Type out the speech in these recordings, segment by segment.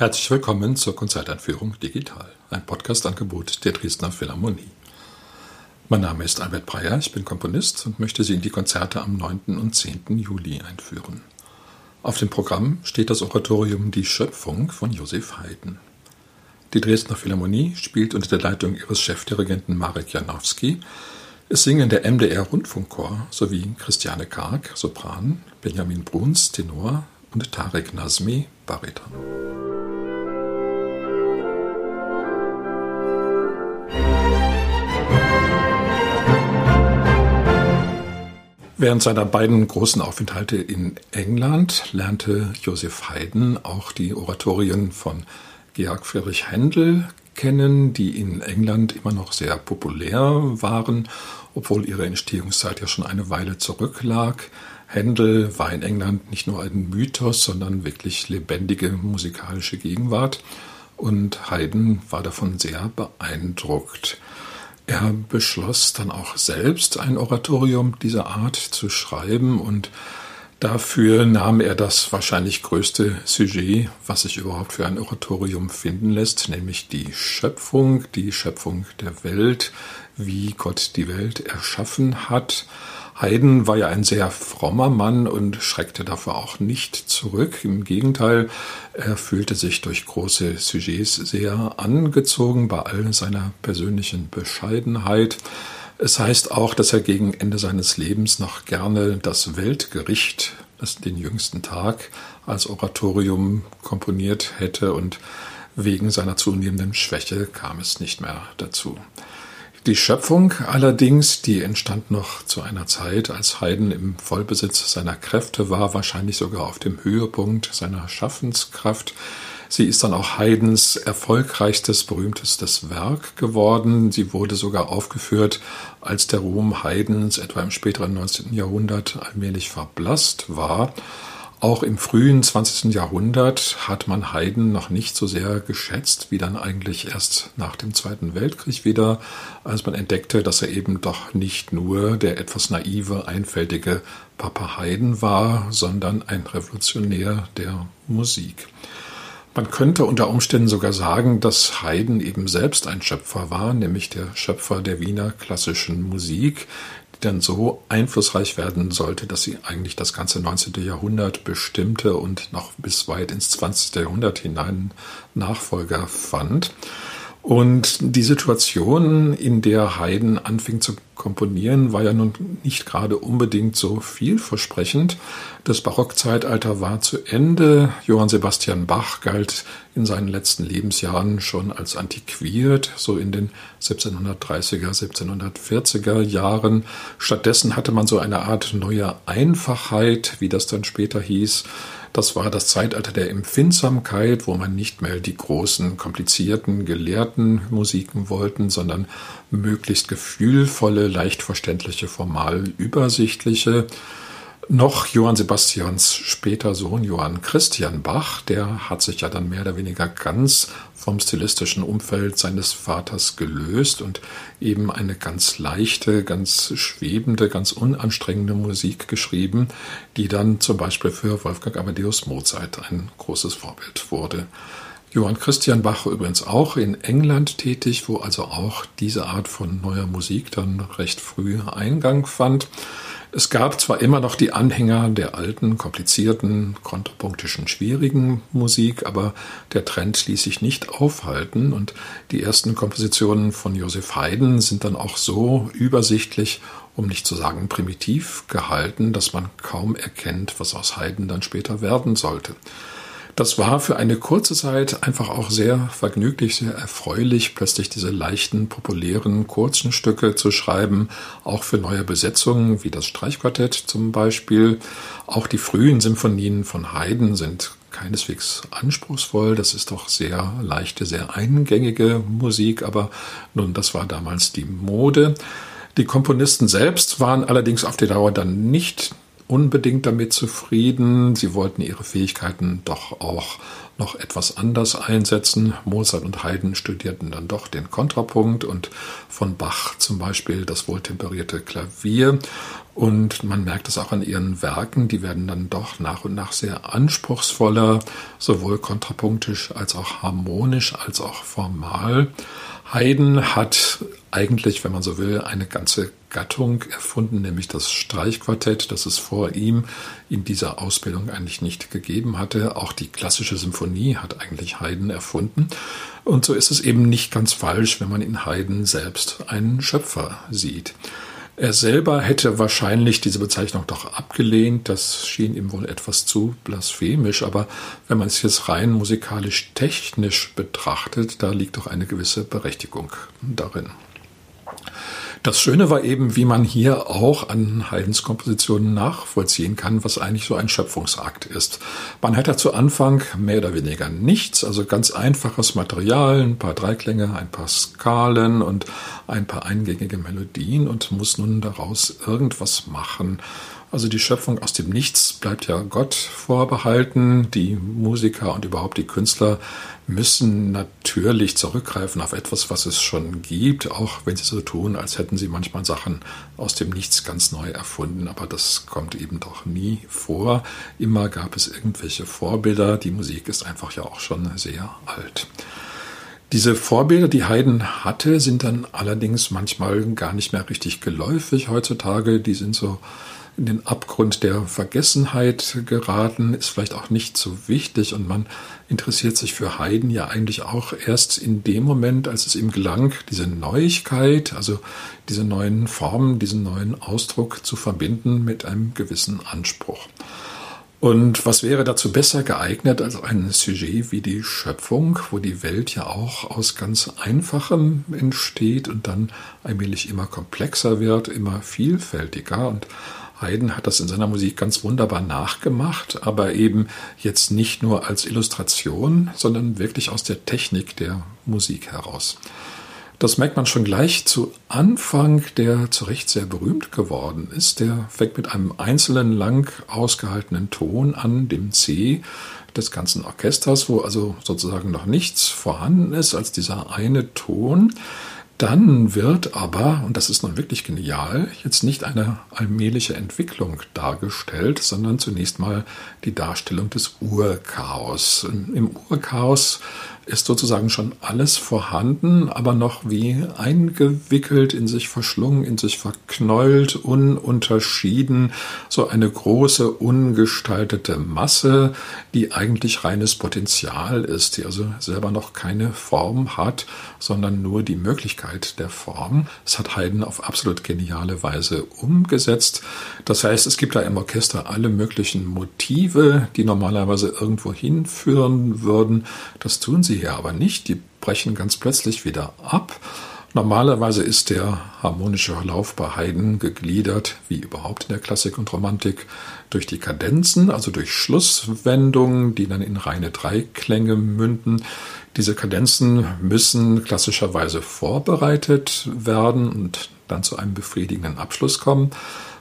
Herzlich willkommen zur Konzerteinführung Digital, ein Podcast-Angebot der Dresdner Philharmonie. Mein Name ist Albert Breyer, ich bin Komponist und möchte Sie in die Konzerte am 9. und 10. Juli einführen. Auf dem Programm steht das Oratorium Die Schöpfung von Josef Haydn. Die Dresdner Philharmonie spielt unter der Leitung ihres Chefdirigenten Marek Janowski. Es singen der MDR Rundfunkchor sowie Christiane Karg, Sopran, Benjamin Bruns, Tenor und Tarek Nazmi, Bariton. Während seiner beiden großen Aufenthalte in England lernte Joseph Haydn auch die Oratorien von Georg Friedrich Händel kennen, die in England immer noch sehr populär waren, obwohl ihre Entstehungszeit ja schon eine Weile zurücklag. Händel war in England nicht nur ein Mythos, sondern wirklich lebendige musikalische Gegenwart und Haydn war davon sehr beeindruckt. Er beschloss dann auch selbst ein Oratorium dieser Art zu schreiben und dafür nahm er das wahrscheinlich größte Sujet, was sich überhaupt für ein Oratorium finden lässt, nämlich die Schöpfung, die Schöpfung der Welt, wie Gott die Welt erschaffen hat. Haydn war ja ein sehr frommer Mann und schreckte dafür auch nicht zurück. Im Gegenteil, er fühlte sich durch große Sujets sehr angezogen bei all seiner persönlichen Bescheidenheit. Es heißt auch, dass er gegen Ende seines Lebens noch gerne das Weltgericht, das den jüngsten Tag, als Oratorium komponiert hätte und wegen seiner zunehmenden Schwäche kam es nicht mehr dazu. Die Schöpfung allerdings, die entstand noch zu einer Zeit, als Haydn im Vollbesitz seiner Kräfte war, wahrscheinlich sogar auf dem Höhepunkt seiner Schaffenskraft. Sie ist dann auch Haydns erfolgreichstes, berühmtestes Werk geworden. Sie wurde sogar aufgeführt, als der Ruhm Haydns etwa im späteren 19. Jahrhundert allmählich verblasst war. Auch im frühen 20. Jahrhundert hat man Haydn noch nicht so sehr geschätzt, wie dann eigentlich erst nach dem Zweiten Weltkrieg wieder, als man entdeckte, dass er eben doch nicht nur der etwas naive, einfältige Papa Haydn war, sondern ein Revolutionär der Musik. Man könnte unter Umständen sogar sagen, dass Haydn eben selbst ein Schöpfer war, nämlich der Schöpfer der Wiener klassischen Musik, dann so einflussreich werden sollte, dass sie eigentlich das ganze 19. Jahrhundert bestimmte und noch bis weit ins 20. Jahrhundert hinein Nachfolger fand. Und die Situation, in der Haydn anfing zu komponieren, war ja nun nicht gerade unbedingt so vielversprechend. Das Barockzeitalter war zu Ende. Johann Sebastian Bach galt in seinen letzten Lebensjahren schon als antiquiert, so in den 1730er, 1740er Jahren. Stattdessen hatte man so eine Art neuer Einfachheit, wie das dann später hieß, das war das Zeitalter der Empfindsamkeit, wo man nicht mehr die großen, komplizierten, gelehrten Musiken wollten, sondern möglichst gefühlvolle, leicht verständliche, formal übersichtliche noch Johann Sebastians später Sohn Johann Christian Bach, der hat sich ja dann mehr oder weniger ganz vom stilistischen Umfeld seines Vaters gelöst und eben eine ganz leichte, ganz schwebende, ganz unanstrengende Musik geschrieben, die dann zum Beispiel für Wolfgang Amadeus Mozart ein großes Vorbild wurde. Johann Christian Bach übrigens auch in England tätig, wo also auch diese Art von neuer Musik dann recht früh Eingang fand. Es gab zwar immer noch die Anhänger der alten, komplizierten, kontrapunktischen, schwierigen Musik, aber der Trend ließ sich nicht aufhalten und die ersten Kompositionen von Joseph Haydn sind dann auch so übersichtlich, um nicht zu sagen primitiv gehalten, dass man kaum erkennt, was aus Haydn dann später werden sollte. Das war für eine kurze Zeit einfach auch sehr vergnüglich, sehr erfreulich, plötzlich diese leichten, populären, kurzen Stücke zu schreiben, auch für neue Besetzungen, wie das Streichquartett zum Beispiel. Auch die frühen Symphonien von Haydn sind keineswegs anspruchsvoll. Das ist doch sehr leichte, sehr eingängige Musik, aber nun, das war damals die Mode. Die Komponisten selbst waren allerdings auf die Dauer dann nicht unbedingt damit zufrieden. Sie wollten ihre Fähigkeiten doch auch noch etwas anders einsetzen. Mozart und Haydn studierten dann doch den Kontrapunkt und von Bach zum Beispiel das wohltemperierte Klavier. Und man merkt es auch an ihren Werken, die werden dann doch nach und nach sehr anspruchsvoller, sowohl kontrapunktisch als auch harmonisch als auch formal. Haydn hat eigentlich, wenn man so will, eine ganze Gattung erfunden, nämlich das Streichquartett, das es vor ihm in dieser Ausbildung eigentlich nicht gegeben hatte. Auch die klassische Symphonie hat eigentlich Haydn erfunden. Und so ist es eben nicht ganz falsch, wenn man in Haydn selbst einen Schöpfer sieht. Er selber hätte wahrscheinlich diese Bezeichnung doch abgelehnt. Das schien ihm wohl etwas zu blasphemisch. Aber wenn man es jetzt rein musikalisch-technisch betrachtet, da liegt doch eine gewisse Berechtigung darin. Das Schöne war eben, wie man hier auch an Haydns Kompositionen nachvollziehen kann, was eigentlich so ein Schöpfungsakt ist. Man hat ja zu Anfang mehr oder weniger nichts, also ganz einfaches Material, ein paar Dreiklänge, ein paar Skalen und ein paar eingängige Melodien und muss nun daraus irgendwas machen. Also die Schöpfung aus dem Nichts bleibt ja Gott vorbehalten. Die Musiker und überhaupt die Künstler müssen natürlich zurückgreifen auf etwas, was es schon gibt, auch wenn sie so tun, als hätten sie manchmal Sachen aus dem Nichts ganz neu erfunden. Aber das kommt eben doch nie vor. Immer gab es irgendwelche Vorbilder. Die Musik ist einfach ja auch schon sehr alt. Diese Vorbilder, die Haydn hatte, sind dann allerdings manchmal gar nicht mehr richtig geläufig heutzutage. Die sind so in den Abgrund der Vergessenheit geraten, ist vielleicht auch nicht so wichtig und man interessiert sich für Haydn ja eigentlich auch erst in dem Moment, als es ihm gelang, diese Neuigkeit, also diese neuen Formen, diesen neuen Ausdruck zu verbinden mit einem gewissen Anspruch. Und was wäre dazu besser geeignet als ein Sujet wie die Schöpfung, wo die Welt ja auch aus ganz Einfachem entsteht und dann allmählich immer komplexer wird, immer vielfältiger und Haydn hat das in seiner Musik ganz wunderbar nachgemacht, aber eben jetzt nicht nur als Illustration, sondern wirklich aus der Technik der Musik heraus. Das merkt man schon gleich zu Anfang, der zu Recht sehr berühmt geworden ist. Der fängt mit einem einzelnen lang ausgehaltenen Ton an, dem C des ganzen Orchesters, wo also sozusagen noch nichts vorhanden ist als dieser eine Ton. Dann wird aber, und das ist nun wirklich genial, jetzt nicht eine allmähliche Entwicklung dargestellt, sondern zunächst mal die Darstellung des Urchaos. Im Urchaos ist sozusagen schon alles vorhanden, aber noch wie eingewickelt, in sich verschlungen, in sich verknäult, ununterschieden, so eine große, ungestaltete Masse, die eigentlich reines Potenzial ist, die also selber noch keine Form hat, sondern nur die Möglichkeit der Form. Das hat Haydn auf absolut geniale Weise umgesetzt. Das heißt, es gibt da im Orchester alle möglichen Motive, die normalerweise irgendwo hinführen würden. Das tun sie hier aber nicht. Die brechen ganz plötzlich wieder ab. Normalerweise ist der harmonische Verlauf bei Haydn gegliedert, wie überhaupt in der Klassik und Romantik, durch die Kadenzen, also durch Schlusswendungen, die dann in reine Dreiklänge münden. Diese Kadenzen müssen klassischerweise vorbereitet werden und dann zu einem befriedigenden Abschluss kommen.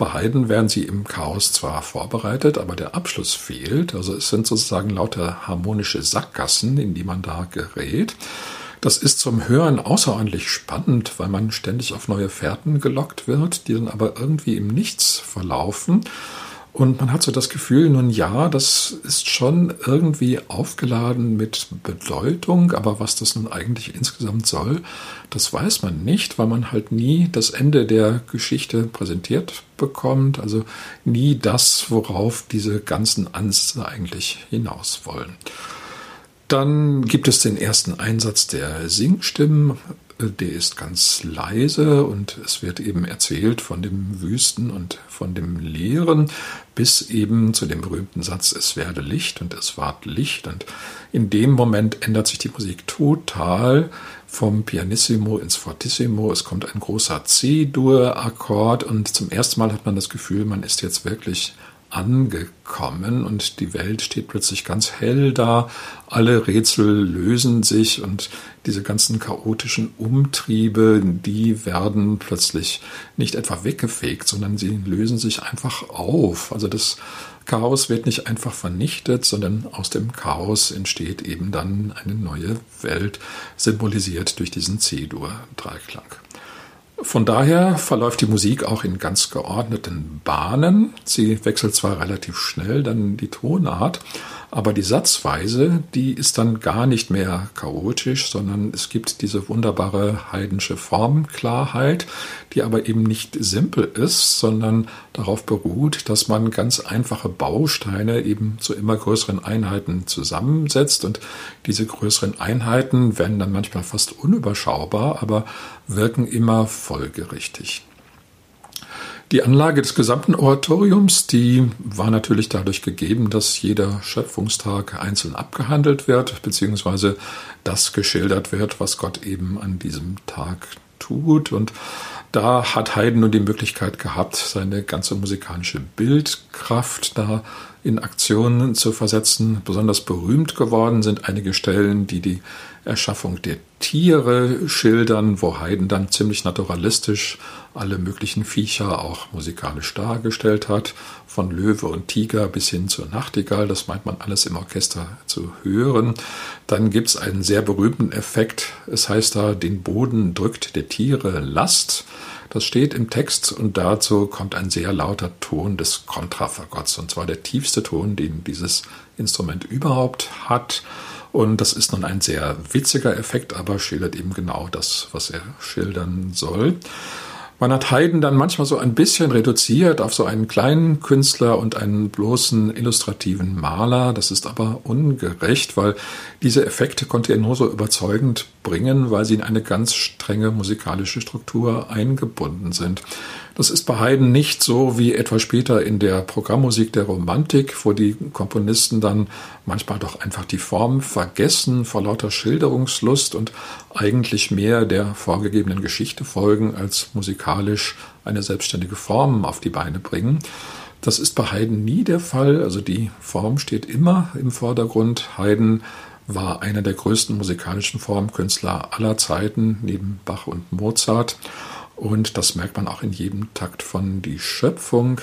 Bei Haydn werden sie im Chaos zwar vorbereitet, aber der Abschluss fehlt. Also es sind sozusagen lauter harmonische Sackgassen, in die man da gerät. Das ist zum Hören außerordentlich spannend, weil man ständig auf neue Fährten gelockt wird, die dann aber irgendwie im Nichts verlaufen. Und man hat so das Gefühl, nun ja, das ist schon irgendwie aufgeladen mit Bedeutung, aber was das nun eigentlich insgesamt soll, das weiß man nicht, weil man halt nie das Ende der Geschichte präsentiert bekommt, also nie das, worauf diese ganzen Ansätze eigentlich hinaus wollen. Dann gibt es den ersten Einsatz der Singstimmen der ist ganz leise und es wird eben erzählt von dem Wüsten und von dem Leeren bis eben zu dem berühmten Satz, es werde Licht und es ward Licht. Und in dem Moment ändert sich die Musik total vom Pianissimo ins Fortissimo. Es kommt ein großer C-Dur-Akkord und zum ersten Mal hat man das Gefühl, man ist jetzt wirklich angekommen und die Welt steht plötzlich ganz hell da, alle Rätsel lösen sich und diese ganzen chaotischen Umtriebe, die werden plötzlich nicht etwa weggefegt, sondern sie lösen sich einfach auf. Also das Chaos wird nicht einfach vernichtet, sondern aus dem Chaos entsteht eben dann eine neue Welt, symbolisiert durch diesen C-Dur-Dreiklang. Von daher verläuft die Musik auch in ganz geordneten Bahnen. Sie wechselt zwar relativ schnell dann die Tonart, aber die Satzweise, die ist dann gar nicht mehr chaotisch, sondern es gibt diese wunderbare heidensche Formklarheit, die aber eben nicht simpel ist, sondern darauf beruht, dass man ganz einfache Bausteine eben zu immer größeren Einheiten zusammensetzt und diese größeren Einheiten werden dann manchmal fast unüberschaubar, aber wirken immer folgerichtig. Die Anlage des gesamten Oratoriums, die war natürlich dadurch gegeben, dass jeder Schöpfungstag einzeln abgehandelt wird, beziehungsweise das geschildert wird, was Gott eben an diesem Tag tut. Und da hat Haydn nun die Möglichkeit gehabt, seine ganze musikalische Bildkraft da in Aktionen zu versetzen. Besonders berühmt geworden sind einige Stellen, die die Erschaffung der Tiere schildern, wo Haydn dann ziemlich naturalistisch alle möglichen Viecher auch musikalisch dargestellt hat, von Löwe und Tiger bis hin zur Nachtigall, das meint man alles im Orchester zu hören. Dann gibt es einen sehr berühmten Effekt, es heißt da, den Boden drückt der Tiere Last. Das steht im Text und dazu kommt ein sehr lauter Ton des Kontrafagotts, und zwar der tiefste Ton, den dieses Instrument überhaupt hat. Und das ist nun ein sehr witziger Effekt, aber schildert eben genau das, was er schildern soll. Man hat Haydn dann manchmal so ein bisschen reduziert auf so einen kleinen Künstler und einen bloßen illustrativen Maler. Das ist aber ungerecht, weil diese Effekte konnte er nur so überzeugend bringen, weil sie in eine ganz strenge musikalische Struktur eingebunden sind. Das ist bei Haydn nicht so wie etwa später in der Programmmusik der Romantik, wo die Komponisten dann manchmal doch einfach die Form vergessen vor lauter Schilderungslust und eigentlich mehr der vorgegebenen Geschichte folgen, als musikalisch eine selbstständige Form auf die Beine bringen. Das ist bei Haydn nie der Fall. Also die Form steht immer im Vordergrund. Haydn war einer der größten musikalischen Formkünstler aller Zeiten, neben Bach und Mozart. Und das merkt man auch in jedem Takt von Die Schöpfung.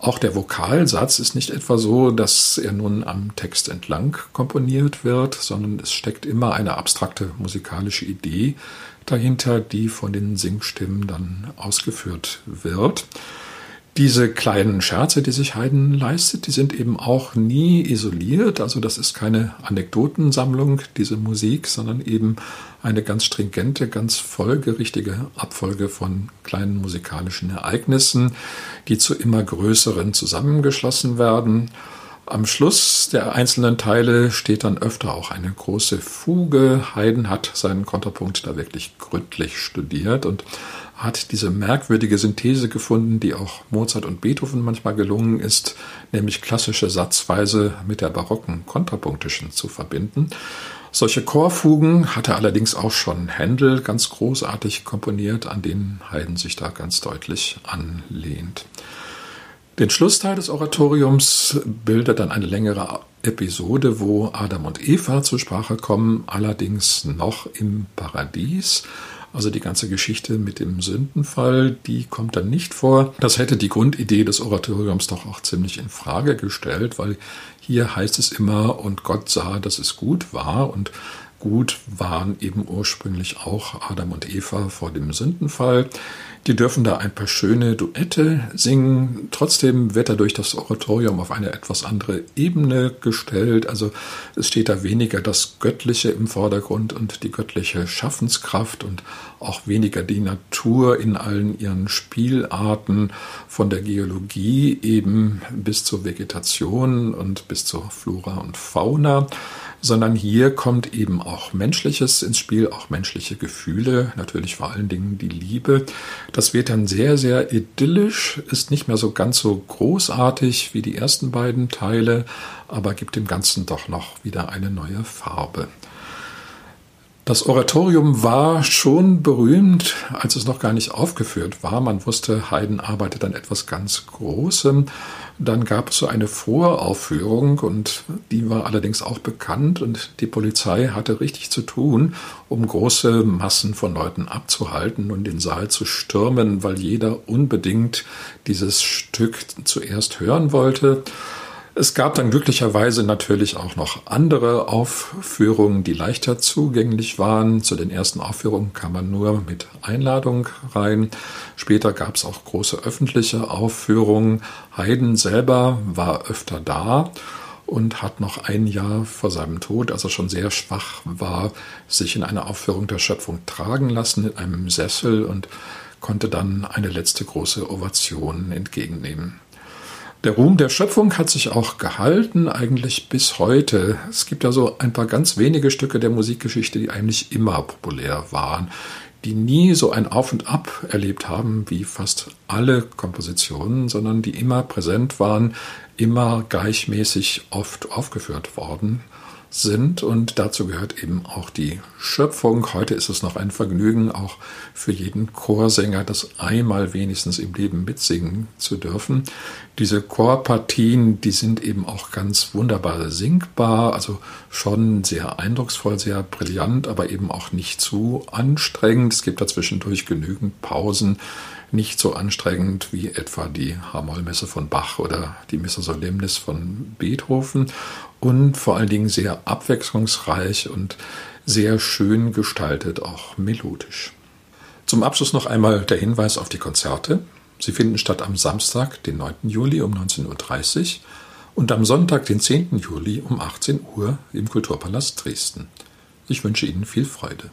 Auch der Vokalsatz ist nicht etwa so, dass er nun am Text entlang komponiert wird, sondern es steckt immer eine abstrakte musikalische Idee dahinter, die von den Singstimmen dann ausgeführt wird. Diese kleinen Scherze, die sich Haydn leistet, die sind eben auch nie isoliert. Also das ist keine Anekdotensammlung, diese Musik, sondern eben eine ganz stringente, ganz folgerichtige Abfolge von kleinen musikalischen Ereignissen, die zu immer größeren zusammengeschlossen werden. Am Schluss der einzelnen Teile steht dann öfter auch eine große Fuge. Haydn hat seinen Kontrapunkt da wirklich gründlich studiert und hat diese merkwürdige Synthese gefunden, die auch Mozart und Beethoven manchmal gelungen ist, nämlich klassische Satzweise mit der barocken kontrapunktischen zu verbinden. Solche Chorfugen hatte allerdings auch schon Händel ganz großartig komponiert, an denen Haydn sich da ganz deutlich anlehnt. Den Schlussteil des Oratoriums bildet dann eine längere Episode, wo Adam und Eva zur Sprache kommen, allerdings noch im Paradies. Also die ganze Geschichte mit dem Sündenfall, die kommt dann nicht vor. Das hätte die Grundidee des Oratoriums doch auch ziemlich in Frage gestellt, weil hier heißt es immer, und Gott sah, dass es gut war und gut waren eben ursprünglich auch Adam und Eva vor dem Sündenfall. Die dürfen da ein paar schöne Duette singen. Trotzdem wird dadurch das Oratorium auf eine etwas andere Ebene gestellt. Also es steht da weniger das Göttliche im Vordergrund und die göttliche Schaffenskraft und auch weniger die Natur in allen ihren Spielarten von der Geologie eben bis zur Vegetation und bis zur Flora und Fauna sondern hier kommt eben auch Menschliches ins Spiel, auch menschliche Gefühle, natürlich vor allen Dingen die Liebe. Das wird dann sehr, sehr idyllisch, ist nicht mehr so ganz so großartig wie die ersten beiden Teile, aber gibt dem Ganzen doch noch wieder eine neue Farbe. Das Oratorium war schon berühmt, als es noch gar nicht aufgeführt war. Man wusste, Haydn arbeitet an etwas ganz Großem. Dann gab es so eine Voraufführung und die war allerdings auch bekannt und die Polizei hatte richtig zu tun, um große Massen von Leuten abzuhalten und den Saal zu stürmen, weil jeder unbedingt dieses Stück zuerst hören wollte. Es gab dann glücklicherweise natürlich auch noch andere Aufführungen, die leichter zugänglich waren. Zu den ersten Aufführungen kam man nur mit Einladung rein. Später gab es auch große öffentliche Aufführungen. Haydn selber war öfter da und hat noch ein Jahr vor seinem Tod, als er schon sehr schwach war, sich in einer Aufführung der Schöpfung tragen lassen in einem Sessel und konnte dann eine letzte große Ovation entgegennehmen. Der Ruhm der Schöpfung hat sich auch gehalten, eigentlich bis heute. Es gibt ja so ein paar ganz wenige Stücke der Musikgeschichte, die eigentlich immer populär waren, die nie so ein Auf und Ab erlebt haben wie fast alle Kompositionen, sondern die immer präsent waren, immer gleichmäßig oft aufgeführt worden sind und dazu gehört eben auch die Schöpfung. Heute ist es noch ein Vergnügen, auch für jeden Chorsänger das einmal wenigstens im Leben mitsingen zu dürfen. Diese Chorpartien, die sind eben auch ganz wunderbar singbar, also schon sehr eindrucksvoll, sehr brillant, aber eben auch nicht zu anstrengend. Es gibt dazwischendurch genügend Pausen, nicht so anstrengend wie etwa die H-Moll-Messe von Bach oder die Missa Solemnis von Beethoven und vor allen Dingen sehr abwechslungsreich und sehr schön gestaltet, auch melodisch. Zum Abschluss noch einmal der Hinweis auf die Konzerte. Sie finden statt am Samstag, den 9. Juli um 19.30 Uhr und am Sonntag, den 10. Juli um 18 Uhr im Kulturpalast Dresden. Ich wünsche Ihnen viel Freude.